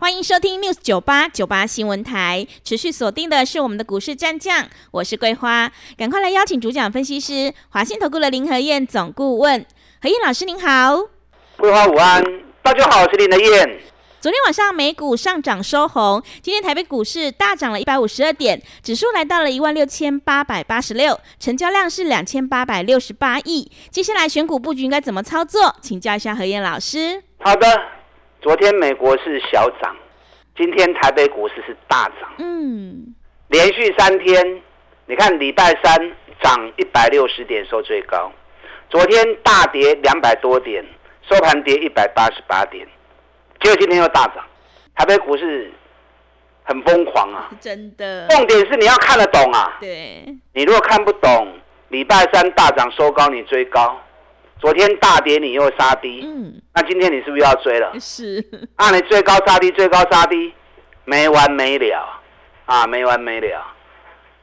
欢迎收听 News 九八九八新闻台，持续锁定的是我们的股市战将，我是桂花，赶快来邀请主讲分析师华信投顾的林和燕总顾问，何燕老师您好，桂花午安，大家好，我是林和燕。昨天晚上美股上涨收红，今天台北股市大涨了一百五十二点，指数来到了一万六千八百八十六，成交量是两千八百六十八亿。接下来选股布局应该怎么操作？请教一下何燕老师。好的。昨天美国是小涨，今天台北股市是大涨。嗯，连续三天，你看礼拜三涨一百六十点收最高，昨天大跌两百多点，收盘跌一百八十八点，结果今天又大涨。台北股市很疯狂啊！真的。重点是你要看得懂啊。对。你如果看不懂，礼拜三大涨收高，你追高。昨天大跌，你又杀低，嗯，那今天你是不是要追了？是，啊，你最高杀低，最高杀低，没完没了，啊，没完没了。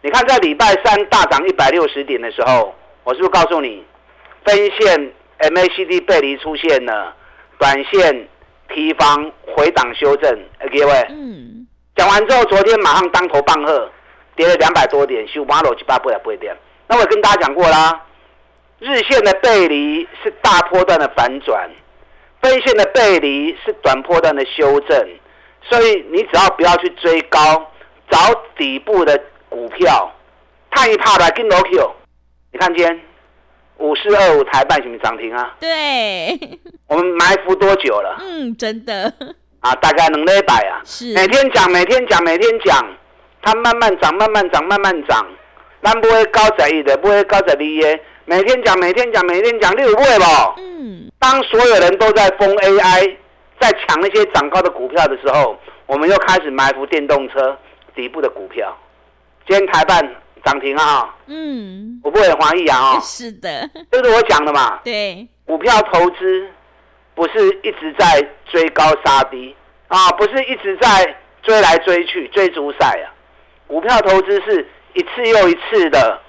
你看在礼拜三大涨一百六十点的时候，我是不是告诉你，分线 MACD 背离出现了，短线提防回档修正，各位，嗯，讲完之后，昨天马上当头棒喝，跌了两百多点，收八六七八不了不会跌。那我跟大家讲过啦。日线的背离是大波段的反转，分线的背离是短波段的修正，所以你只要不要去追高，找底部的股票，探一怕的跟罗 Q，你看今天五四二五台半什么涨停啊？对，我们埋伏多久了？嗯，真的啊，大概能一百啊，是每天讲，每天讲，每天讲，它慢慢涨，慢慢涨，慢慢涨，但不会高在一的，不会高在二的。每天讲，每天讲，每天讲，六不会吧？嗯。当所有人都在封 AI，在抢那些涨高的股票的时候，我们又开始埋伏电动车底部的股票。今天台办涨停啊！嗯。我不会怀疑啊！是的。这是我讲的嘛？对。股票投资不是一直在追高杀低啊，不是一直在追来追去追逐赛啊。股票投资是一次又一次的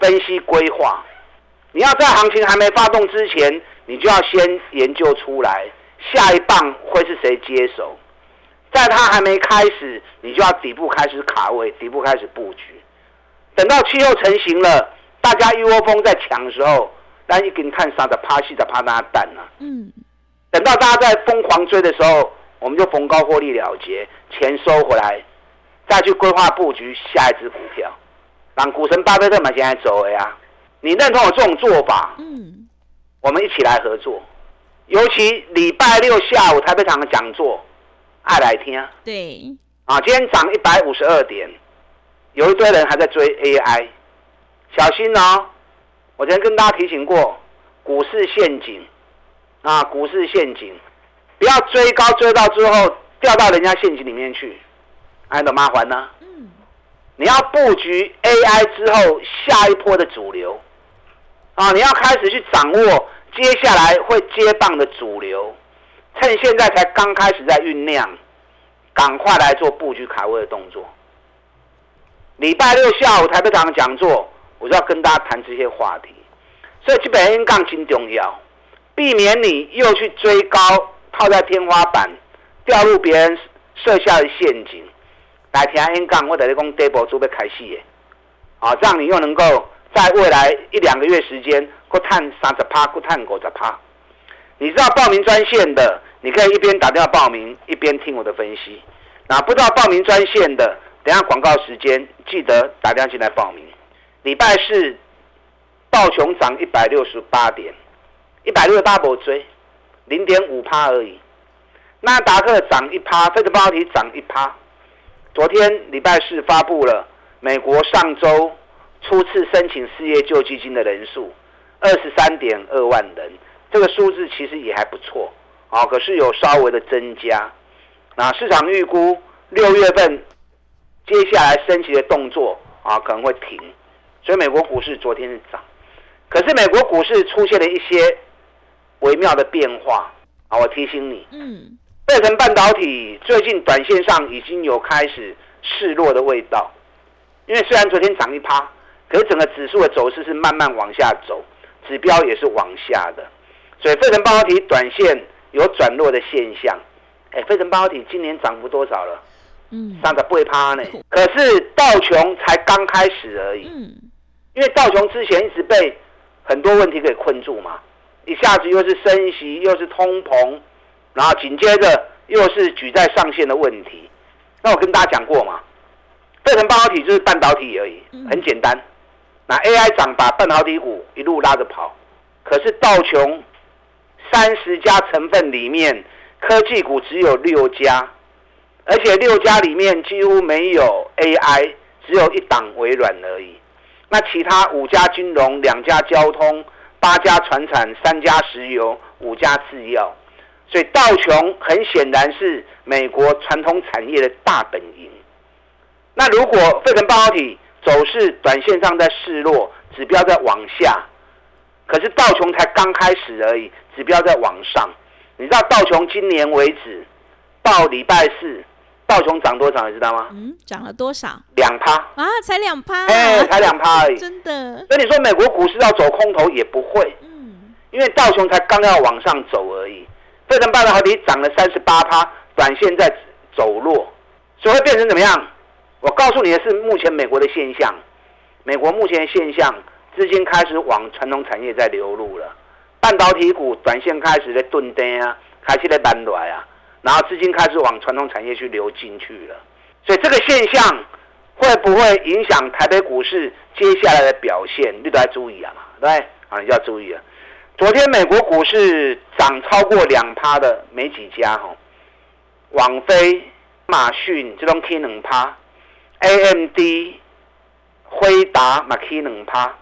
分析规划。你要在行情还没发动之前，你就要先研究出来下一棒会是谁接手，在它还没开始，你就要底部开始卡位，底部开始布局。等到气候成型了，大家一窝蜂在抢的时候，那一根看杀的趴戏的趴那蛋呢？嗯。等到大家在疯狂追的时候，我们就逢高获利了结，钱收回来，再去规划布局下一只股票。让股神巴菲特嘛现在走了呀。你认同我这种做法？嗯，我们一起来合作。尤其礼拜六下午台北场的讲座，爱来听。对。啊，今天涨一百五十二点，有一堆人还在追 AI，小心哦！我昨天跟大家提醒过，股市陷阱啊，股市陷阱，不要追高追到之后掉到人家陷阱里面去，还有麻烦呢。嗯。你要布局 AI 之后下一波的主流。啊！你要开始去掌握接下来会接棒的主流，趁现在才刚开始在酝酿，赶快来做布局卡位的动作。礼拜六下午台北场讲座，我就要跟大家谈这些话题。所以基本因杠精重要，避免你又去追高，套在天花板，掉入别人设下的陷阱。来听因杠，我等你讲 d 波准备开戏耶，啊，这样你又能够。在未来一两个月时间，过探三十趴，过探五十趴。你知道报名专线的，你可以一边打电话报名，一边听我的分析。那不知道报名专线的，等下广告时间记得打电话进来报名。礼拜四道琼涨一百六十八点，一百六十八波追，零点五趴而已。纳达克涨一趴，费德半导体涨一趴。昨天礼拜四发布了美国上周。初次申请失业救济金的人数二十三点二万人，这个数字其实也还不错啊，可是有稍微的增加。那市场预估六月份接下来升息的动作啊可能会停，所以美国股市昨天是涨。可是美国股市出现了一些微妙的变化啊！我提醒你，嗯，费城半导体最近短线上已经有开始示弱的味道，因为虽然昨天涨一趴，可是整个指数的走势是慢慢往下走，指标也是往下的，所以费城半导体短线有转弱的现象。哎，费城半导体今年涨幅多少了？嗯，三十八趴呢。可是道琼才刚开始而已，嗯，因为道琼之前一直被很多问题给困住嘛，一下子又是升息，又是通膨，然后紧接着又是举债上限的问题。那我跟大家讲过嘛，费城半导体就是半导体而已，很简单。那 AI 涨把半导体股一路拉着跑，可是道琼三十家成分里面，科技股只有六家，而且六家里面几乎没有 AI，只有一档微软而已。那其他五家金融、两家交通、八家船产、三家石油、五家制药，所以道琼很显然是美国传统产业的大本营。那如果费城半导体走势短线上在示弱，指标在往下，可是道琼才刚开始而已，指标在往上。你知道道琼今年为止到礼拜四。道琼涨多少，你知道吗？嗯，涨了多少？两趴啊，才两趴，哎，才两趴而已。真的？所以你说美国股市要走空头也不会，嗯，因为道琼才刚要往上走而已。费城半导体涨了三十八趴，短线在走弱，所以会变成怎么样？我告诉你的是，目前美国的现象，美国目前的现象，资金开始往传统产业在流入了，半导体股短线开始在钝跌啊，开始在搬来啊。然后资金开始往传统产业去流进去了，所以这个现象会不会影响台北股市接下来的表现？你都要注意啊嘛，对啊，你就要注意啊。昨天美国股市涨超过两趴的没几家哈，网飞、马逊这种 K 两趴，AMD、辉达马 K 两趴，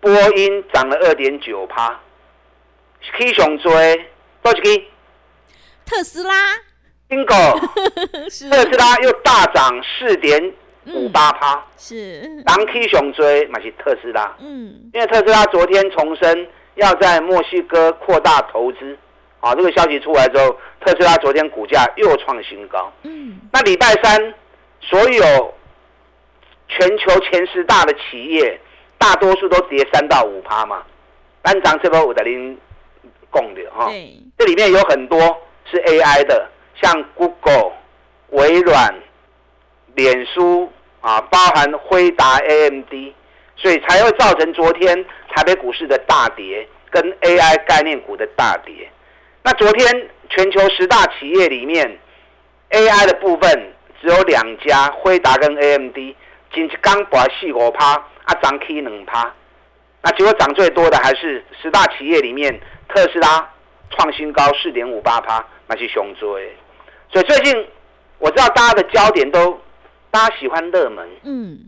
波音涨了二点九趴，K 上追多少 K？特斯拉，bingo，特斯拉又大涨四点五八趴，是。当 K 熊追买起特斯拉，嗯，因为特斯拉昨天重申要在墨西哥扩大投资，啊，这个消息出来之后，特斯拉昨天股价又创新高，嗯，那礼拜三所有全球前十大的企业，大多数都跌三到五趴嘛，单涨这波五点零共的哈，这里面有很多。是 AI 的，像 Google、微软、脸书啊，包含辉达、AMD，所以才会造成昨天台北股市的大跌，跟 AI 概念股的大跌。那昨天全球十大企业里面，AI 的部分只有两家，辉达跟 AMD，仅刚把四五趴，啊涨 K 两趴。那结果涨最多的还是十大企业里面，特斯拉创新高四点五八趴。那是熊追，所以最近我知道大家的焦点都，大家喜欢热门，嗯，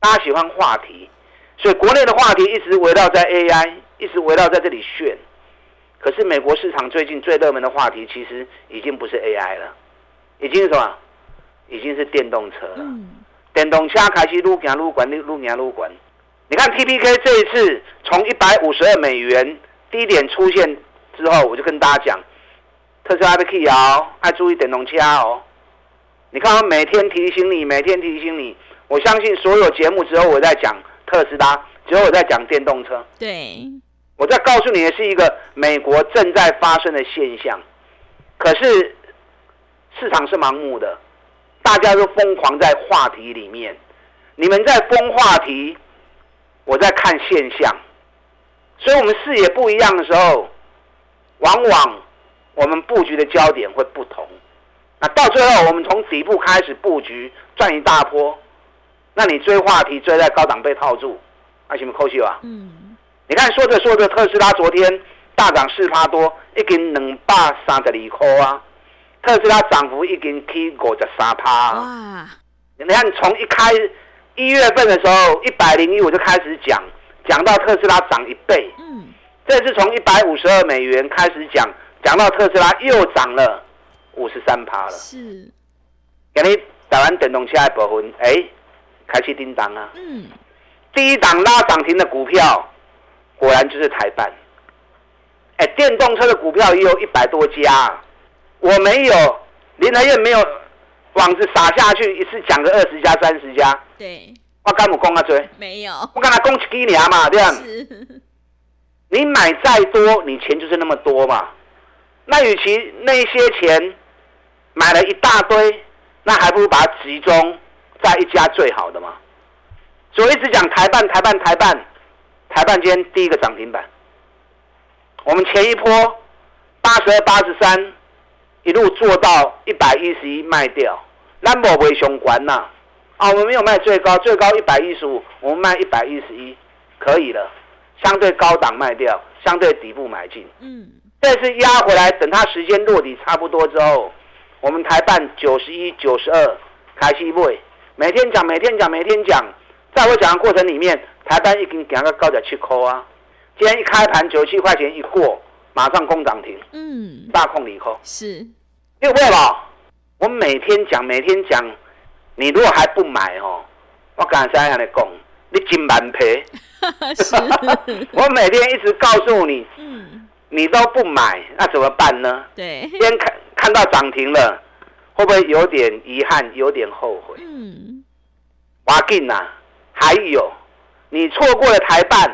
大家喜欢话题，所以国内的话题一直围绕在 AI，一直围绕在这里炫。可是美国市场最近最热门的话题其实已经不是 AI 了，已经是什么？已经是电动车了。电动车开始路行路管，路行路管。你看 TPK 这一次从一百五十二美元低点出现之后，我就跟大家讲。特斯拉的 key 哦，爱注意电动车哦。你看，我每天提醒你，每天提醒你。我相信所有节目只有我在讲特斯拉，只有我在讲电动车。对，我在告诉你的是一个美国正在发生的现象。可是市场是盲目的，大家都疯狂在话题里面。你们在疯话题，我在看现象。所以我们视野不一样的时候，往往。我们布局的焦点会不同，那到最后我们从底部开始布局赚一大波，那你追话题追在高档被套住，那什么扣秀啊？嗯，你看说着说着，特斯拉昨天大涨四趴多，一根两百三十二块啊，特斯拉涨幅已经起五十三趴。哇！你看从一开一月份的时候一百零一我就开始讲，讲到特斯拉涨一倍。嗯，这是从一百五十二美元开始讲。讲到特斯拉又涨了五十三趴了，是，给你打完电动车的部分，哎，开始叮当啊。嗯，第一档拉涨停的股票，果然就是台办。哎，电动车的股票也有一百多家，我没有，林台院没有网子撒下去，一次讲个二十家、三十家。对，我干不讲啊？追没有，我跟他讲几年嘛，这样。你买再多，你钱就是那么多嘛。那与其那些钱买了一大堆，那还不如把它集中在一家最好的嘛。所以一直讲台办、台办、台办，台办今天第一个涨停板。我们前一波八十二、八十三，一路做到一百一十一卖掉，那么为雄关呐。啊，我们没有卖最高，最高一百一十五，我们卖一百一十一，可以了。相对高档卖掉，相对底部买进。嗯，这次压回来，等它时间落底差不多之后，我们台办九十一、九十二开始卖，每天讲，每天讲，每天讲。在我讲的过程里面，台办已经讲到高点七块啊。今天一开盘九十七块钱一过，马上攻涨停，嗯，大空离空。是，因为为了我每天讲，每天讲，你如果还不买哦，我刚才跟你讲，你金满赔。是，我每天一直告诉你，嗯，你都不买，那怎么办呢？对，先看看到涨停了，会不会有点遗憾，有点后悔？嗯，华进呐，还有你错过了台办，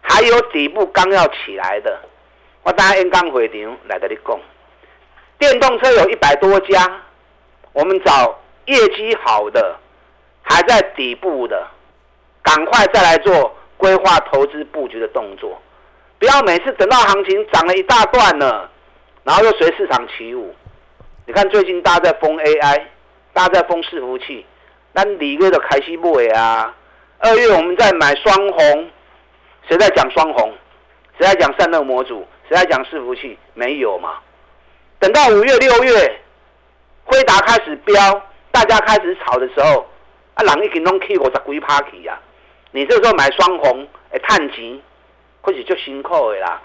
还有底部刚要起来的，我当然刚回场来跟你讲，电动车有一百多家，我们找业绩好的，还在底部的，赶快再来做规划投资布局的动作，不要每次等到行情涨了一大段了，然后又随市场起舞。你看最近大家在封 AI，大家在封伺服器，那里月的开西买啊，二月我们在买双红，谁在讲双红？谁在讲散热模组？谁在讲伺服器？没有嘛？等到五月、六月，辉达开始飙，大家开始炒的时候，啊，人已经拢去五十几趴去啊！你这时候买双红，哎，探钱，或许就辛苦的啦。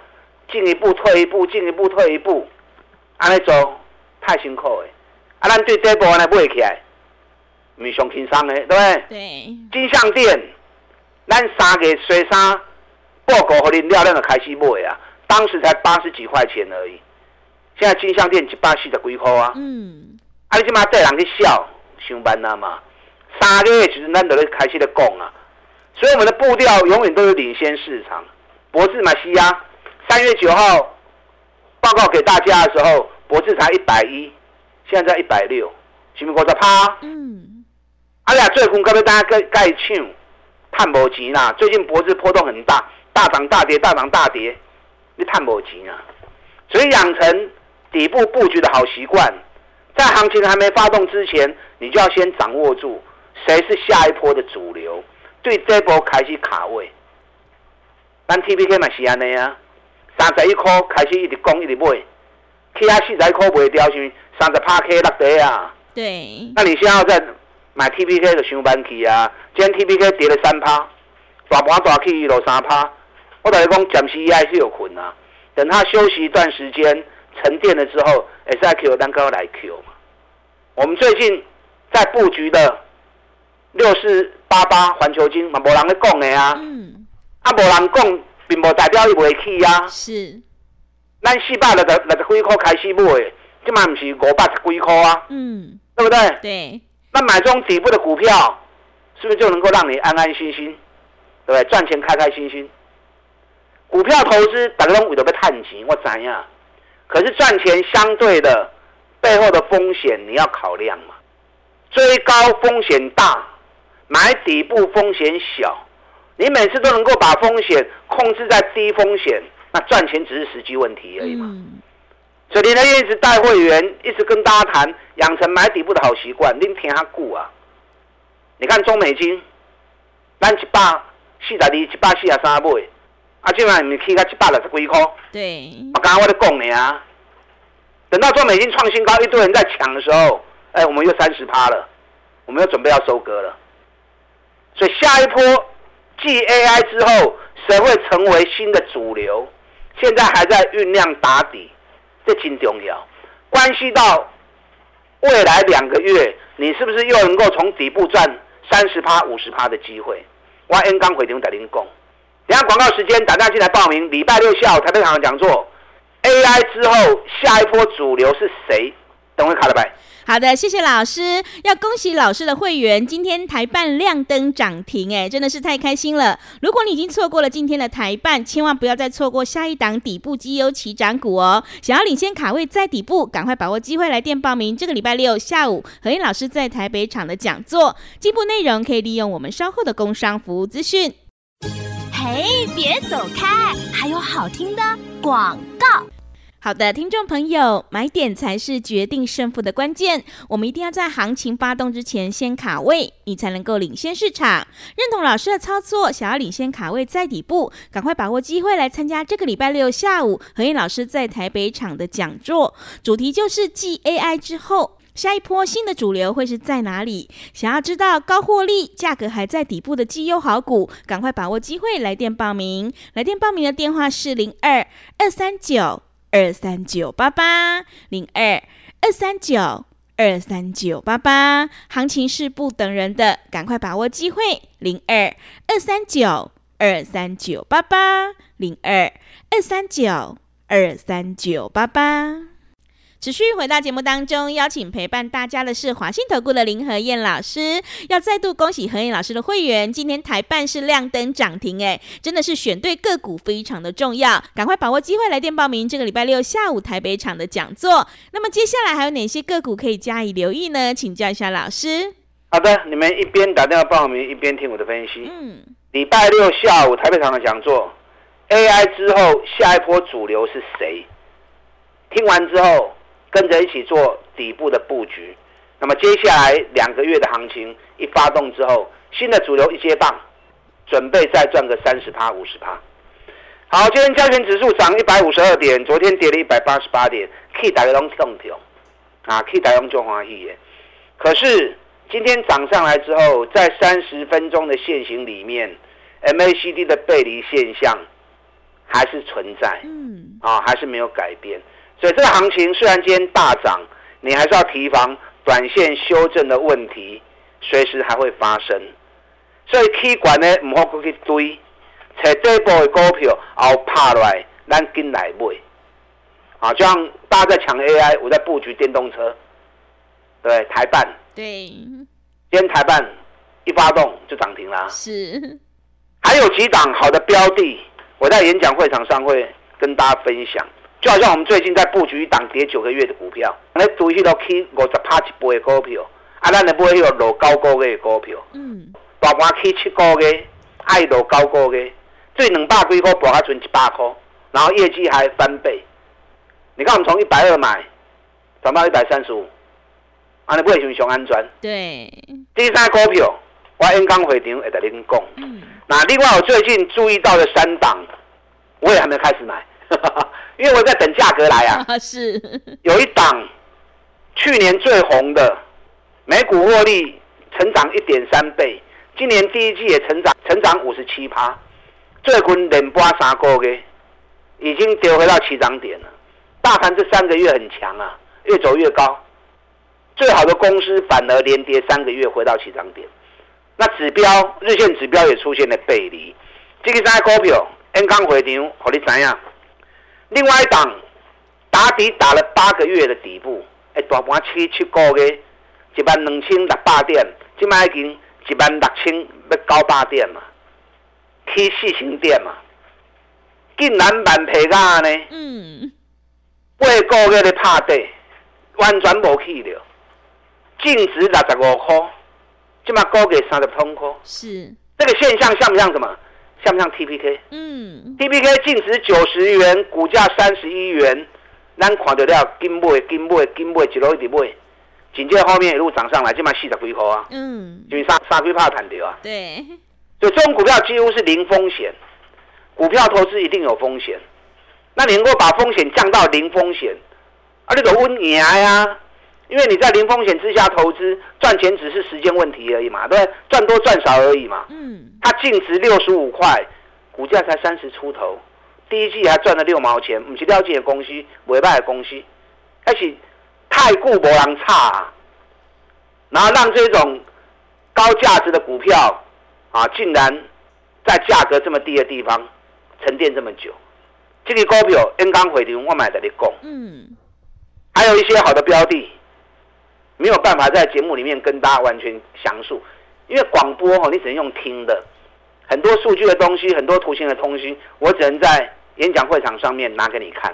进一步退一步，进一步退一步，安尼做太辛苦的。啊，咱对这波安尼买起来，唔是上轻松的，对不对？对，金项店，咱三个水三报告和你了，咱就开始买啊。当时才八十几块钱而已，现在金项店一百四十几块啊。嗯，啊，你即马带人去笑，上班啊嘛。三个月其实咱就咧开始咧讲啊，所以我们的步调永远都是领先市场。博智马西亚三月九号报告给大家的时候，博智才一百一，现在在一百六，是不是五十趴？嗯，啊俩最近可要大家盖盖抢，探无钱啦。最近博智波动很大，大涨大跌，大涨大跌，你探无钱啊。所以养成底部布局的好习惯，在行情还没发动之前，你就要先掌握住谁是下一波的主流，对这波开始卡位。咱 T P K 嘛是安尼啊，三十一块开始一直攻一直买，起啊四十一块卖掉是三十趴 K 落地啊。对，那你现在在买 T P K 的上班期啊？今天 T P K 跌了三趴，大盘大去落三趴。我同你讲，暂时还是有困啊。等它休息一段时间，沉淀了之后，S I Q 单高来 Q 嘛。我们最近在布局的六四八八环球金嘛，无人咧讲的啊。嗯，啊，无人讲，并无代表伊袂去啊。是，咱四百六十六十几块开始买，即嘛毋是五百十几块啊，嗯，对不对？对，那买这种底部的股票，是不是就能够让你安安心心，对不对？赚钱开开心心。股票投资大家拢为了要探钱，我知呀。可是赚钱相对的背后的风险你要考量嘛。追高风险大，买底部风险小。你每次都能够把风险控制在低风险，那赚钱只是时机问题而已嘛。嗯，所以林德燕一直带会员，一直跟大家谈养成买底部的好习惯。恁听下股啊，你看中美金，咱一百四十二、一百四十三买，啊，今晚你去到一百六十几块，对，我刚刚我在讲你啊。等到中美金创新高，一堆人在抢的时候，哎，我们又三十趴了，我们又准备要收割了。所以下一波继 AI 之后，谁会成为新的主流？现在还在酝酿打底，这挺重要，关系到未来两个月，你是不是又能够从底部赚三十趴、五十趴的机会？我 N 刚回场在您讲。等下广告时间，打电话进来报名。礼拜六下午台北场的讲座，AI 之后下一波主流是谁？等会卡了拜。好的，谢谢老师。要恭喜老师的会员，今天台办亮灯涨停，哎，真的是太开心了。如果你已经错过了今天的台办，千万不要再错过下一档底部绩优起涨股哦。想要领先卡位在底部，赶快把握机会来电报名。这个礼拜六下午，何燕老师在台北场的讲座，进步内容可以利用我们稍后的工商服务资讯。哎，别走开，还有好听的广告。好的，听众朋友，买点才是决定胜负的关键。我们一定要在行情发动之前先卡位，你才能够领先市场。认同老师的操作，想要领先卡位在底部，赶快把握机会来参加这个礼拜六下午何燕老师在台北场的讲座，主题就是继 AI 之后，下一波新的主流会是在哪里？想要知道高获利、价格还在底部的绩优好股，赶快把握机会来电报名。来电报名的电话是零二二三九。二三九八八零二二三九二三九八八，行情是不等人的，赶快把握机会。零二二三九二三九八八零二二三九二三九八八。持续回到节目当中，邀请陪伴大家的是华信投顾的林和燕老师。要再度恭喜何燕老师的会员，今天台办是亮灯涨停，哎，真的是选对个股非常的重要，赶快把握机会来电报名这个礼拜六下午台北场的讲座。那么接下来还有哪些个股可以加以留意呢？请教一下老师。好的，你们一边打电话报名，一边听我的分析。嗯，礼拜六下午台北场的讲座，AI 之后下一波主流是谁？听完之后。跟着一起做底部的布局，那么接下来两个月的行情一发动之后，新的主流一接棒，准备再赚个三十趴、五十趴。好，今天加权指数涨一百五十二点，昨天跌了一百八十八点，K 打个龙动跳，啊，K 打龙就欢喜耶。可是今天涨上来之后，在三十分钟的线型里面，MACD 的背离现象还是存在，嗯，啊，还是没有改变。所以这个行情虽然今天大涨，你还是要提防短线修正的问题，随时还会发生。所以 K 管呢，唔好过去追，找底部的股票，后趴落来，咱紧来买。啊，就像大家在抢 AI，我在布局电动车，对台办，对，今天台办一发动就涨停啦。是，还有几档好的标的，我在演讲会场上会跟大家分享。就好像我们最近在布局一档跌九个月的股票，那注意到起五十趴一倍的股票，啊，咱来买迄个落高个月的股票，嗯，大盘起七个月，爱落高个月，最两百几块博还存一百块，然后业绩还翻倍。你看我们从一百二买，涨到一百三十五，啊，你不会熊熊安全？对。第三股票，我演讲会场会跟您讲。嗯。那另外我最近注意到的三档，我也还没开始买。因为我在等价格来啊，是有一档去年最红的，每股获利成长一点三倍，今年第一季也成长成长五十七趴，最近连播三个月，已经跌回到起涨点了。大盘这三个月很强啊，越走越高，最好的公司反而连跌三个月回到起涨点，那指标日线指标也出现了背离，这个三股票 N 刚回场，和你怎样？另外一档打底打了八个月的底部，哎，大盘七七个月，一万两千六百点，今麦已经一万六千要九百点嘛，起四千点嘛，竟然万皮价呢？嗯，八个月的拍底，完全无去了，净值六十五块，今麦高给三十通块，是这个现象像不像什么？像不像 TPK？嗯，TPK 净值九十元，股价三十一元，咱看到了金买金买金买一路一直买，紧接着后面一路涨上来，就卖四十几块啊。嗯，因为三三几怕弹掉啊。对，所以这种股票几乎是零风险，股票投资一定有风险，那你能够把风险降到零风险，啊，你个温赢呀。因为你在零风险之下投资，赚钱只是时间问题而已嘛，对赚多赚少而已嘛。嗯。它净值六十五块，股价才三十出头，第一季还赚了六毛钱，不是了解的公司，尾巴的公司，而且太固无人差，啊然后让这种高价值的股票啊，竟然在价格这么低的地方沉淀这么久。这个股票 N 刚回流，我买的你供。嗯，还有一些好的标的，没有办法在节目里面跟大家完全详述，因为广播哦，你只能用听的，很多数据的东西，很多图形的东西，我只能在演讲会场上面拿给你看，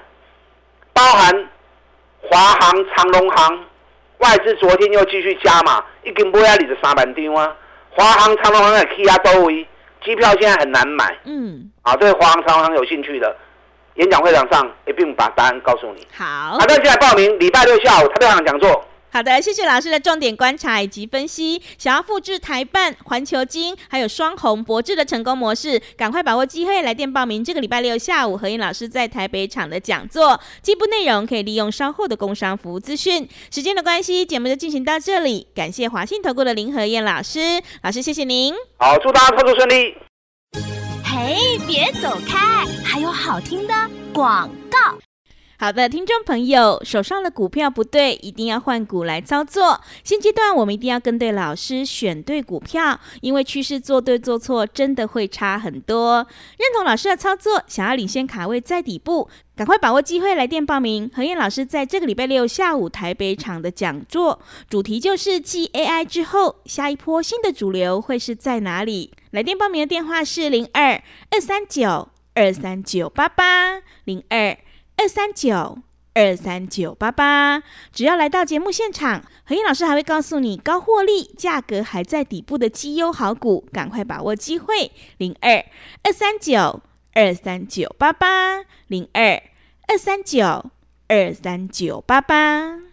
包含华航、长隆航。外资昨天又继续加码，一根波压里的三万张啊！华航、长隆航的 K 啊都位，机票现在很难买。嗯，啊，对华航、长隆航有兴趣的，演讲会场上一并把答案告诉你。好，好的，现在报名礼拜六下午台北场讲座。好的，谢谢老师的重点观察以及分析。想要复制台办、环球金还有双红博智的成功模式，赶快把握机会来电报名。这个礼拜六下午何燕老师在台北场的讲座，进一步内容可以利用稍后的工商服务资讯。时间的关系，节目就进行到这里。感谢华信投顾的林何燕老师，老师谢谢您。好，祝大家操作顺利。嘿，别走开，还有好听的广告。好的，听众朋友，手上的股票不对，一定要换股来操作。现阶段我们一定要跟对老师，选对股票，因为趋势做对做错真的会差很多。认同老师的操作，想要领先卡位在底部，赶快把握机会来电报名。何燕老师在这个礼拜六下午台北场的讲座，主题就是继 AI 之后，下一波新的主流会是在哪里？来电报名的电话是零二二三九二三九八八零二。二三九二三九八八，只要来到节目现场，何燕老师还会告诉你高获利、价格还在底部的绩优好股，赶快把握机会。零二二三九二三九八八，零二二三九二三九八八。